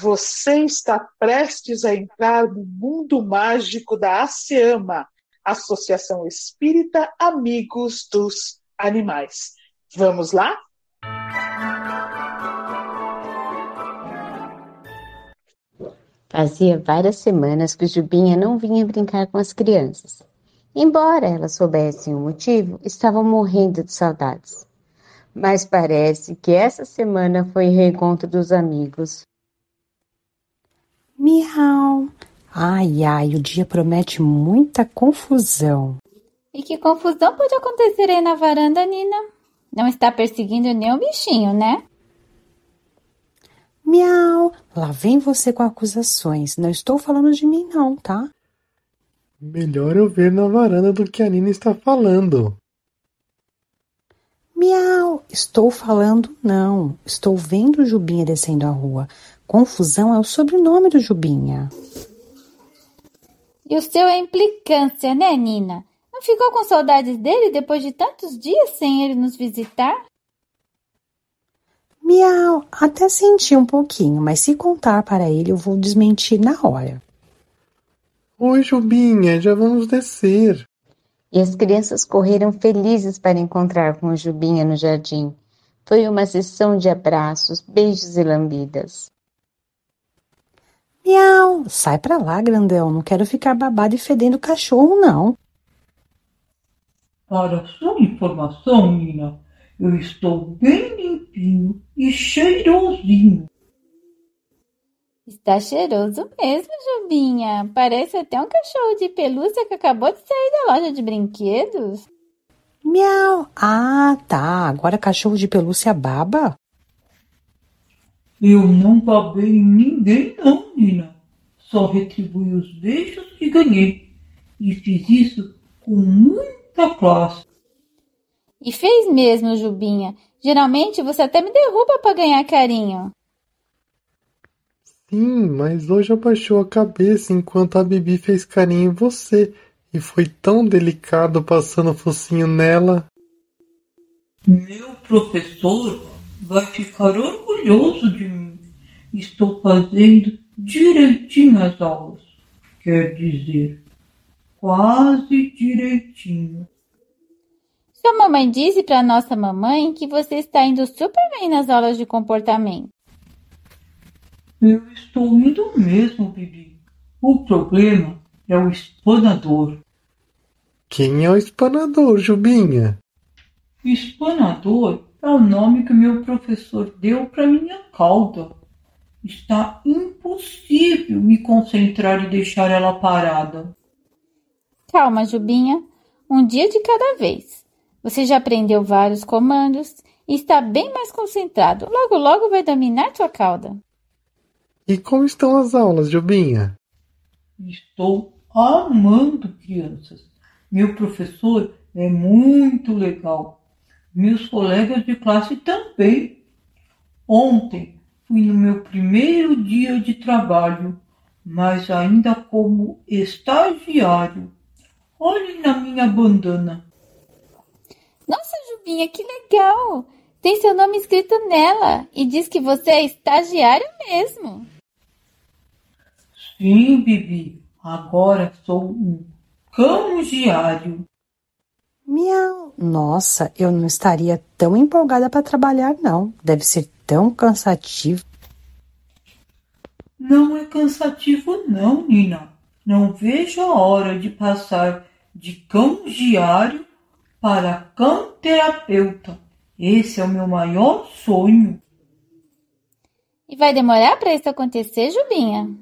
Você está prestes a entrar no mundo mágico da ASEAMA, Associação Espírita Amigos dos Animais. Vamos lá? Fazia várias semanas que Jubinha não vinha brincar com as crianças. Embora elas soubessem o motivo, estavam morrendo de saudades. Mas parece que essa semana foi reencontro dos amigos. Miau. Ai, ai, o dia promete muita confusão. E que confusão pode acontecer aí na varanda, Nina? Não está perseguindo nenhum bichinho, né? Miau. Lá vem você com acusações. Não estou falando de mim, não, tá? Melhor eu ver na varanda do que a Nina está falando. Miau. Estou falando não. Estou vendo o Jubinha descendo a rua. Confusão é o sobrenome do Jubinha. E o seu é implicância, né, Nina? Não ficou com saudades dele depois de tantos dias sem ele nos visitar? Miau, até senti um pouquinho, mas se contar para ele eu vou desmentir na hora. Oi, Jubinha, já vamos descer. E as crianças correram felizes para encontrar com o Jubinha no jardim. Foi uma sessão de abraços, beijos e lambidas. Miau! Sai pra lá, grandão. Não quero ficar babado e fedendo cachorro, não. Para sua informação, Nina, eu estou bem limpinho e cheirosinho. Está cheiroso mesmo, Jubinha. Parece até um cachorro de pelúcia que acabou de sair da loja de brinquedos. Miau! Ah, tá. Agora cachorro de pelúcia baba? Eu não babei em ninguém, não, Nina. Só retribuí os beijos e ganhei. E fiz isso com muita classe. E fez mesmo, Jubinha. Geralmente você até me derruba para ganhar carinho. Sim, mas hoje abaixou a cabeça enquanto a Bibi fez carinho em você. E foi tão delicado passando o focinho nela. Meu professor vai ficar orgulhoso de mim. Estou fazendo direitinho as aulas. Quer dizer, quase direitinho. Sua mamãe disse para nossa mamãe que você está indo super bem nas aulas de comportamento. Eu estou indo mesmo, Bibi. O problema é o espanador. Quem é o espanador, Jubinha? Espanador é o nome que meu professor deu para minha cauda. Está impossível me concentrar e deixar ela parada. Calma, Jubinha. Um dia de cada vez. Você já aprendeu vários comandos e está bem mais concentrado. Logo, logo vai dominar sua cauda. E como estão as aulas, Jubinha? Estou amando crianças. Meu professor é muito legal meus colegas de classe também. Ontem fui no meu primeiro dia de trabalho, mas ainda como estagiário. Olhem na minha bandana. Nossa, Jubinha, que legal! Tem seu nome escrito nela e diz que você é estagiário mesmo. Sim, Bibi. Agora sou um cão-diário. Miau. Nossa, eu não estaria tão empolgada para trabalhar, não. Deve ser tão cansativo. Não é cansativo, não, Nina. Não vejo a hora de passar de cão diário para cão terapeuta. Esse é o meu maior sonho. E vai demorar para isso acontecer, Jubinha?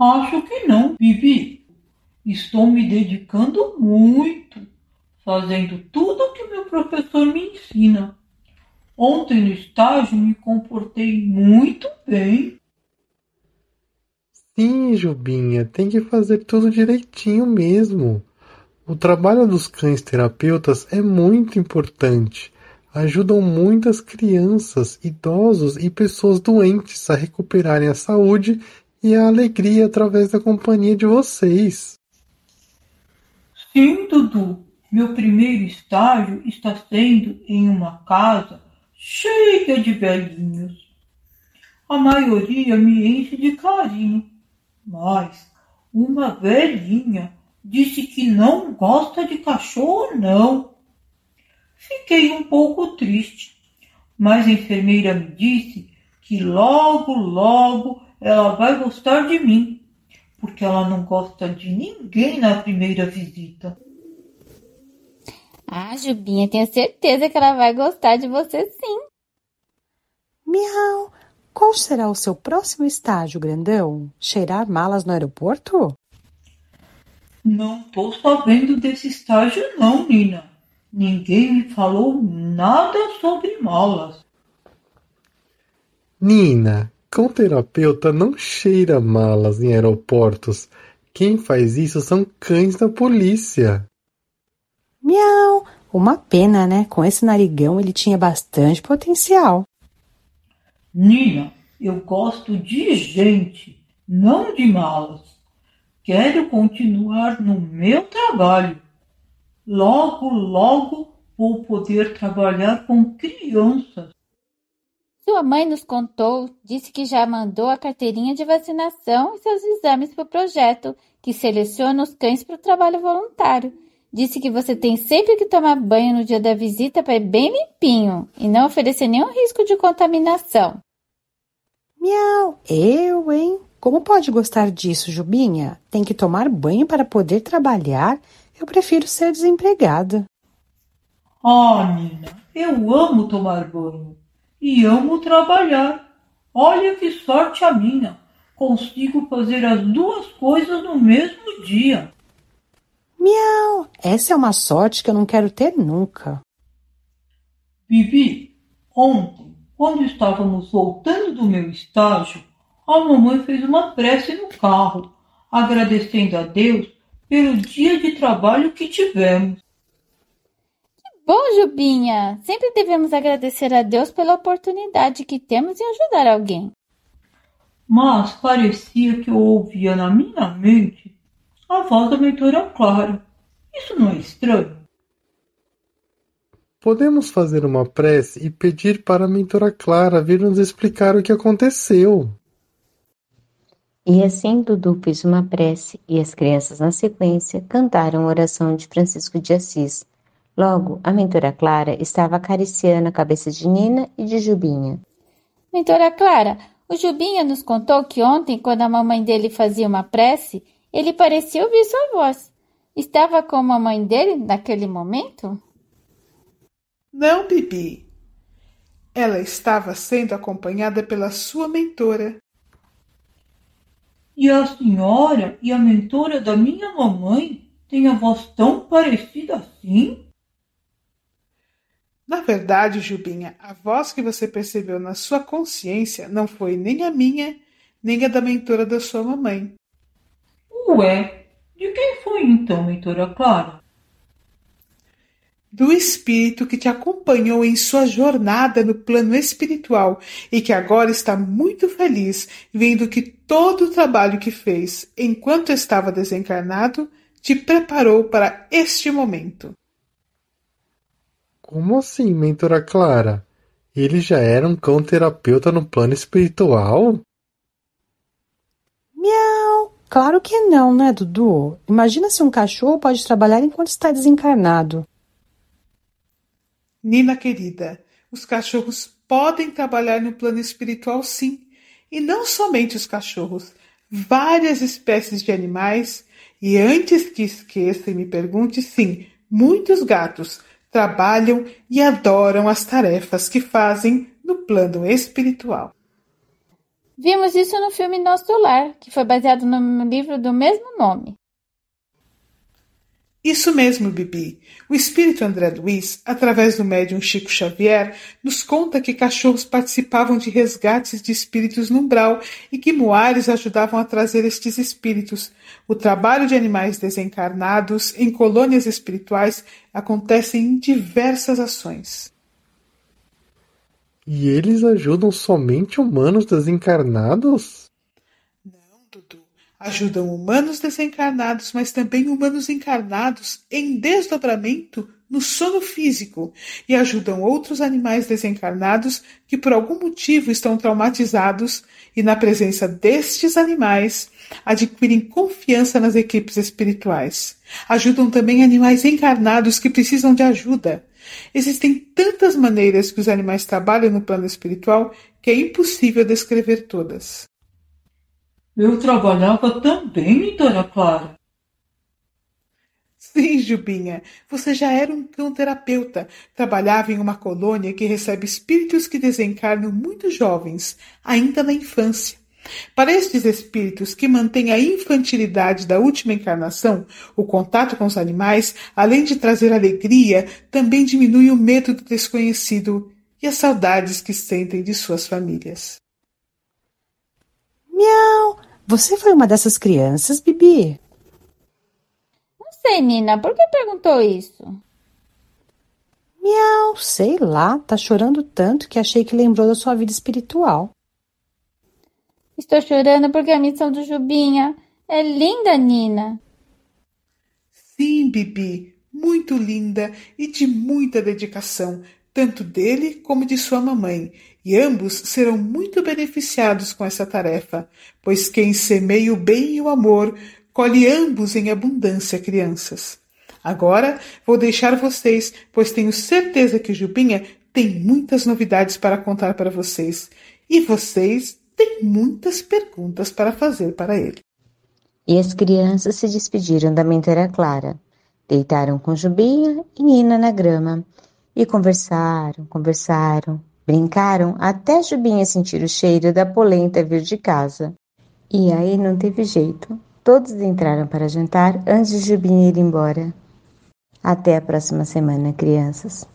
Acho que não, Bibi. Estou me dedicando muito fazendo tudo o que meu professor me ensina. Ontem no estágio me comportei muito bem. Sim, Jubinha, tem que fazer tudo direitinho mesmo. O trabalho dos cães terapeutas é muito importante. Ajudam muitas crianças, idosos e pessoas doentes a recuperarem a saúde e a alegria através da companhia de vocês. Sim, Dudu. Meu primeiro estágio está sendo em uma casa cheia de velhinhos. a maioria me enche de carinho. Mas uma velhinha disse que não gosta de cachorro, não. Fiquei um pouco triste, mas a enfermeira me disse que logo, logo ela vai gostar de mim, porque ela não gosta de ninguém na primeira visita. Ah, Jubinha, tenho certeza que ela vai gostar de você sim. Miau! Qual será o seu próximo estágio, grandão? Cheirar malas no aeroporto? Não tô sabendo desse estágio não, Nina. Ninguém me falou nada sobre malas. Nina, cão terapeuta não cheira malas em aeroportos. Quem faz isso são cães da polícia. Miau! Uma pena, né? Com esse narigão ele tinha bastante potencial. Nina, eu gosto de gente, não de malas. Quero continuar no meu trabalho. Logo, logo vou poder trabalhar com crianças. Sua mãe nos contou, disse que já mandou a carteirinha de vacinação e seus exames para o projeto, que seleciona os cães para o trabalho voluntário. Disse que você tem sempre que tomar banho no dia da visita para ir bem limpinho e não oferecer nenhum risco de contaminação. Miau! Eu, hein? Como pode gostar disso, Jubinha? Tem que tomar banho para poder trabalhar? Eu prefiro ser desempregada. Ah, Nina, eu amo tomar banho e amo trabalhar. Olha que sorte a minha. Consigo fazer as duas coisas no mesmo dia. Miau! Essa é uma sorte que eu não quero ter nunca. Bibi, ontem, quando estávamos voltando do meu estágio, a mamãe fez uma prece no carro, agradecendo a Deus pelo dia de trabalho que tivemos. Que bom, Jubinha! Sempre devemos agradecer a Deus pela oportunidade que temos em ajudar alguém. Mas parecia que eu ouvia na minha mente a voz da mentora Clara. Isso não é estranho? Podemos fazer uma prece e pedir para a mentora Clara vir nos explicar o que aconteceu. E assim Dudu fez uma prece e as crianças na sequência cantaram a oração de Francisco de Assis. Logo, a mentora Clara estava acariciando a cabeça de Nina e de Jubinha. Mentora Clara, o Jubinha nos contou que ontem, quando a mamãe dele fazia uma prece, ele parecia ouvir sua voz. Estava com a mamãe dele naquele momento? Não, Bibi. Ela estava sendo acompanhada pela sua mentora, e a senhora e a mentora da minha mamãe têm a voz tão parecida assim? Na verdade, Jubinha, a voz que você percebeu na sua consciência não foi nem a minha, nem a da mentora da sua mamãe. Ué, de quem foi então, mentora Clara? do Espírito que te acompanhou em sua jornada no plano espiritual e que agora está muito feliz vendo que todo o trabalho que fez enquanto estava desencarnado te preparou para este momento. Como assim, mentora Clara? Ele já era um cão terapeuta no plano espiritual? Miau! Claro que não, né, Dudu? Imagina se um cachorro pode trabalhar enquanto está desencarnado. Nina querida, os cachorros podem trabalhar no plano espiritual sim, e não somente os cachorros, várias espécies de animais, e antes que esqueça e me pergunte, sim, muitos gatos trabalham e adoram as tarefas que fazem no plano espiritual. Vimos isso no filme Nosso Lar, que foi baseado no livro do mesmo nome. Isso mesmo, Bibi. O espírito André Luiz, através do médium Chico Xavier, nos conta que cachorros participavam de resgates de espíritos no umbral e que muares ajudavam a trazer estes espíritos. O trabalho de animais desencarnados em colônias espirituais acontece em diversas ações. E eles ajudam somente humanos desencarnados? Ajudam humanos desencarnados, mas também humanos encarnados em desdobramento no sono físico e ajudam outros animais desencarnados que por algum motivo estão traumatizados e na presença destes animais adquirem confiança nas equipes espirituais. Ajudam também animais encarnados que precisam de ajuda. Existem tantas maneiras que os animais trabalham no plano espiritual que é impossível descrever todas. Eu trabalhava também Dona Clara. Sim, Jubinha, você já era um cão terapeuta. Trabalhava em uma colônia que recebe espíritos que desencarnam muito jovens, ainda na infância. Para estes espíritos que mantêm a infantilidade da última encarnação, o contato com os animais, além de trazer alegria, também diminui o medo do desconhecido e as saudades que sentem de suas famílias. Miau! Você foi uma dessas crianças, Bibi? sei, Nina. Por que perguntou isso? Miau, sei lá. Tá chorando tanto que achei que lembrou da sua vida espiritual. Estou chorando porque a missão do Jubinha é linda, Nina. Sim, Bibi, muito linda e de muita dedicação, tanto dele como de sua mamãe, e ambos serão muito beneficiados com essa tarefa, pois quem semeia o bem e o amor Colhe ambos em abundância, crianças. Agora vou deixar vocês, pois tenho certeza que Jubinha tem muitas novidades para contar para vocês. E vocês têm muitas perguntas para fazer para ele. E as crianças se despediram da menteira Clara. Deitaram com Jubinha e Nina na grama. E conversaram, conversaram, brincaram até Jubinha sentir o cheiro da polenta vir de casa. E aí não teve jeito. Todos entraram para jantar antes de Jubim ir embora. Até a próxima semana, crianças.